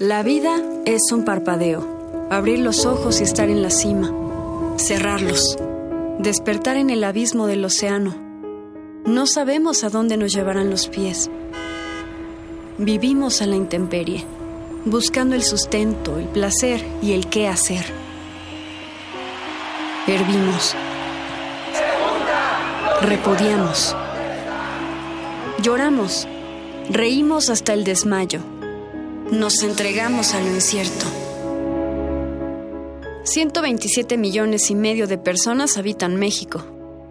La vida es un parpadeo, abrir los ojos y estar en la cima, cerrarlos, despertar en el abismo del océano. No sabemos a dónde nos llevarán los pies. Vivimos a la intemperie, buscando el sustento, el placer y el qué hacer. Hervimos. Repudiamos. Lloramos. Reímos hasta el desmayo. Nos entregamos a lo incierto. 127 millones y medio de personas habitan México.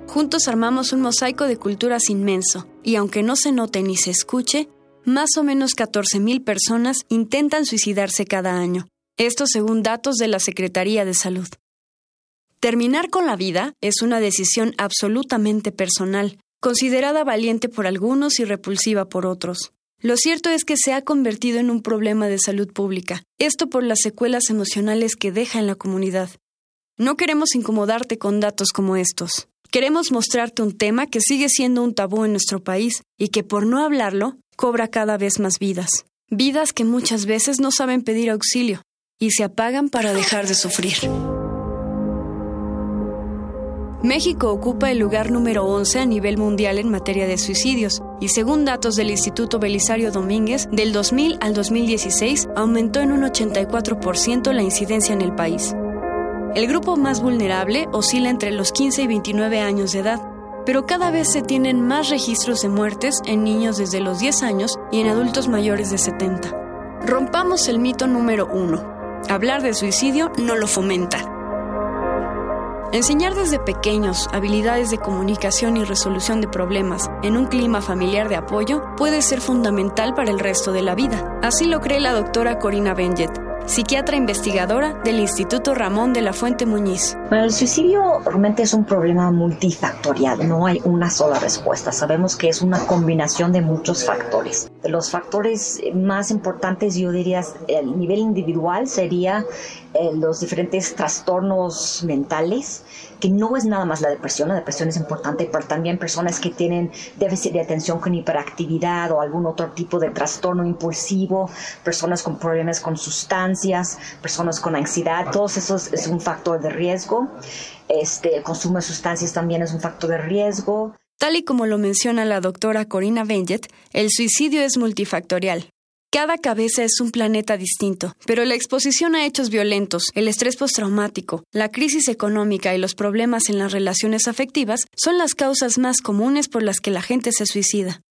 Juntos armamos un mosaico de culturas inmenso, y aunque no se note ni se escuche, más o menos 14 mil personas intentan suicidarse cada año. Esto según datos de la Secretaría de Salud. Terminar con la vida es una decisión absolutamente personal, considerada valiente por algunos y repulsiva por otros. Lo cierto es que se ha convertido en un problema de salud pública, esto por las secuelas emocionales que deja en la comunidad. No queremos incomodarte con datos como estos. Queremos mostrarte un tema que sigue siendo un tabú en nuestro país y que por no hablarlo cobra cada vez más vidas. Vidas que muchas veces no saben pedir auxilio y se apagan para dejar de sufrir. México ocupa el lugar número 11 a nivel mundial en materia de suicidios y según datos del Instituto Belisario Domínguez, del 2000 al 2016 aumentó en un 84% la incidencia en el país. El grupo más vulnerable oscila entre los 15 y 29 años de edad, pero cada vez se tienen más registros de muertes en niños desde los 10 años y en adultos mayores de 70. Rompamos el mito número 1. Hablar de suicidio no lo fomenta. Enseñar desde pequeños habilidades de comunicación y resolución de problemas en un clima familiar de apoyo puede ser fundamental para el resto de la vida. Así lo cree la doctora Corina Benjet, psiquiatra investigadora del Instituto Ramón de la Fuente Muñiz. Bueno, el suicidio realmente es un problema multifactorial, no hay una sola respuesta. Sabemos que es una combinación de muchos factores. Los factores más importantes, yo diría, el nivel individual sería eh, los diferentes trastornos mentales, que no es nada más la depresión, la depresión es importante, pero también personas que tienen déficit de atención con hiperactividad o algún otro tipo de trastorno impulsivo, personas con problemas con sustancias, personas con ansiedad, todos esos es un factor de riesgo. Este, el consumo de sustancias también es un factor de riesgo. Tal y como lo menciona la doctora Corina Benjet, el suicidio es multifactorial. Cada cabeza es un planeta distinto, pero la exposición a hechos violentos, el estrés postraumático, la crisis económica y los problemas en las relaciones afectivas son las causas más comunes por las que la gente se suicida.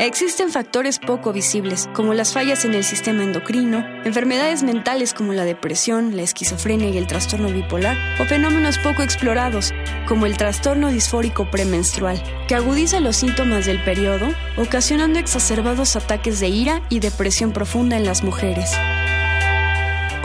Existen factores poco visibles, como las fallas en el sistema endocrino, enfermedades mentales como la depresión, la esquizofrenia y el trastorno bipolar, o fenómenos poco explorados, como el trastorno disfórico premenstrual, que agudiza los síntomas del periodo, ocasionando exacerbados ataques de ira y depresión profunda en las mujeres.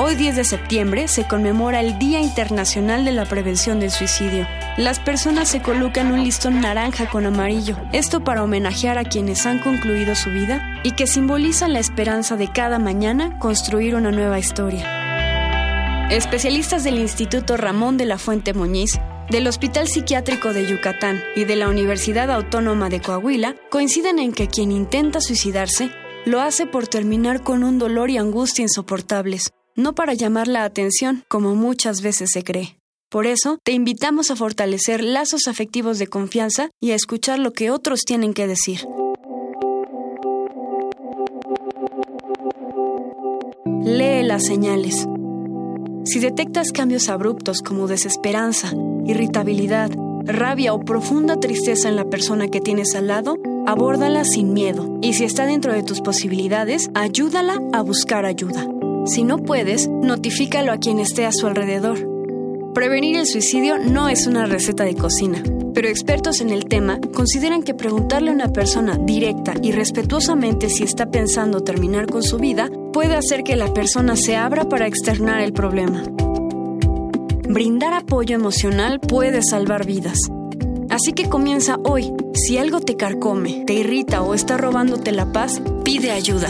Hoy 10 de septiembre se conmemora el Día Internacional de la Prevención del Suicidio. Las personas se colocan un listón naranja con amarillo, esto para homenajear a quienes han concluido su vida y que simbolizan la esperanza de cada mañana construir una nueva historia. Especialistas del Instituto Ramón de la Fuente Muñiz del Hospital Psiquiátrico de Yucatán y de la Universidad Autónoma de Coahuila coinciden en que quien intenta suicidarse lo hace por terminar con un dolor y angustia insoportables, no para llamar la atención, como muchas veces se cree. Por eso, te invitamos a fortalecer lazos afectivos de confianza y a escuchar lo que otros tienen que decir. Lee las señales. Si detectas cambios abruptos como desesperanza, irritabilidad, rabia o profunda tristeza en la persona que tienes al lado, abórdala sin miedo y si está dentro de tus posibilidades, ayúdala a buscar ayuda. Si no puedes, notifícalo a quien esté a su alrededor. Prevenir el suicidio no es una receta de cocina, pero expertos en el tema consideran que preguntarle a una persona directa y respetuosamente si está pensando terminar con su vida puede hacer que la persona se abra para externar el problema. Brindar apoyo emocional puede salvar vidas. Así que comienza hoy. Si algo te carcome, te irrita o está robándote la paz, pide ayuda.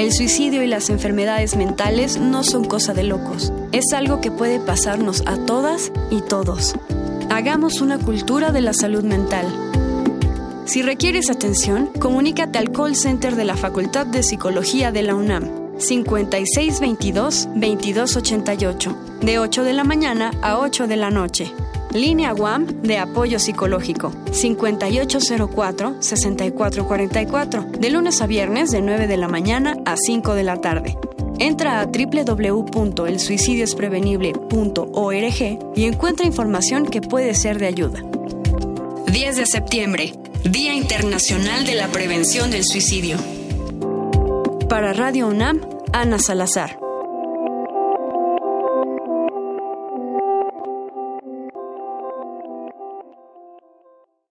El suicidio y las enfermedades mentales no son cosa de locos. Es algo que puede pasarnos a todas y todos. Hagamos una cultura de la salud mental. Si requieres atención, comunícate al call center de la Facultad de Psicología de la UNAM 5622-2288, de 8 de la mañana a 8 de la noche. Línea WAM de apoyo psicológico 5804-6444, de lunes a viernes de 9 de la mañana a 5 de la tarde. Entra a www.elsuicidiosprevenible.org y encuentra información que puede ser de ayuda. 10 de septiembre, Día Internacional de la Prevención del Suicidio. Para Radio UNAM, Ana Salazar.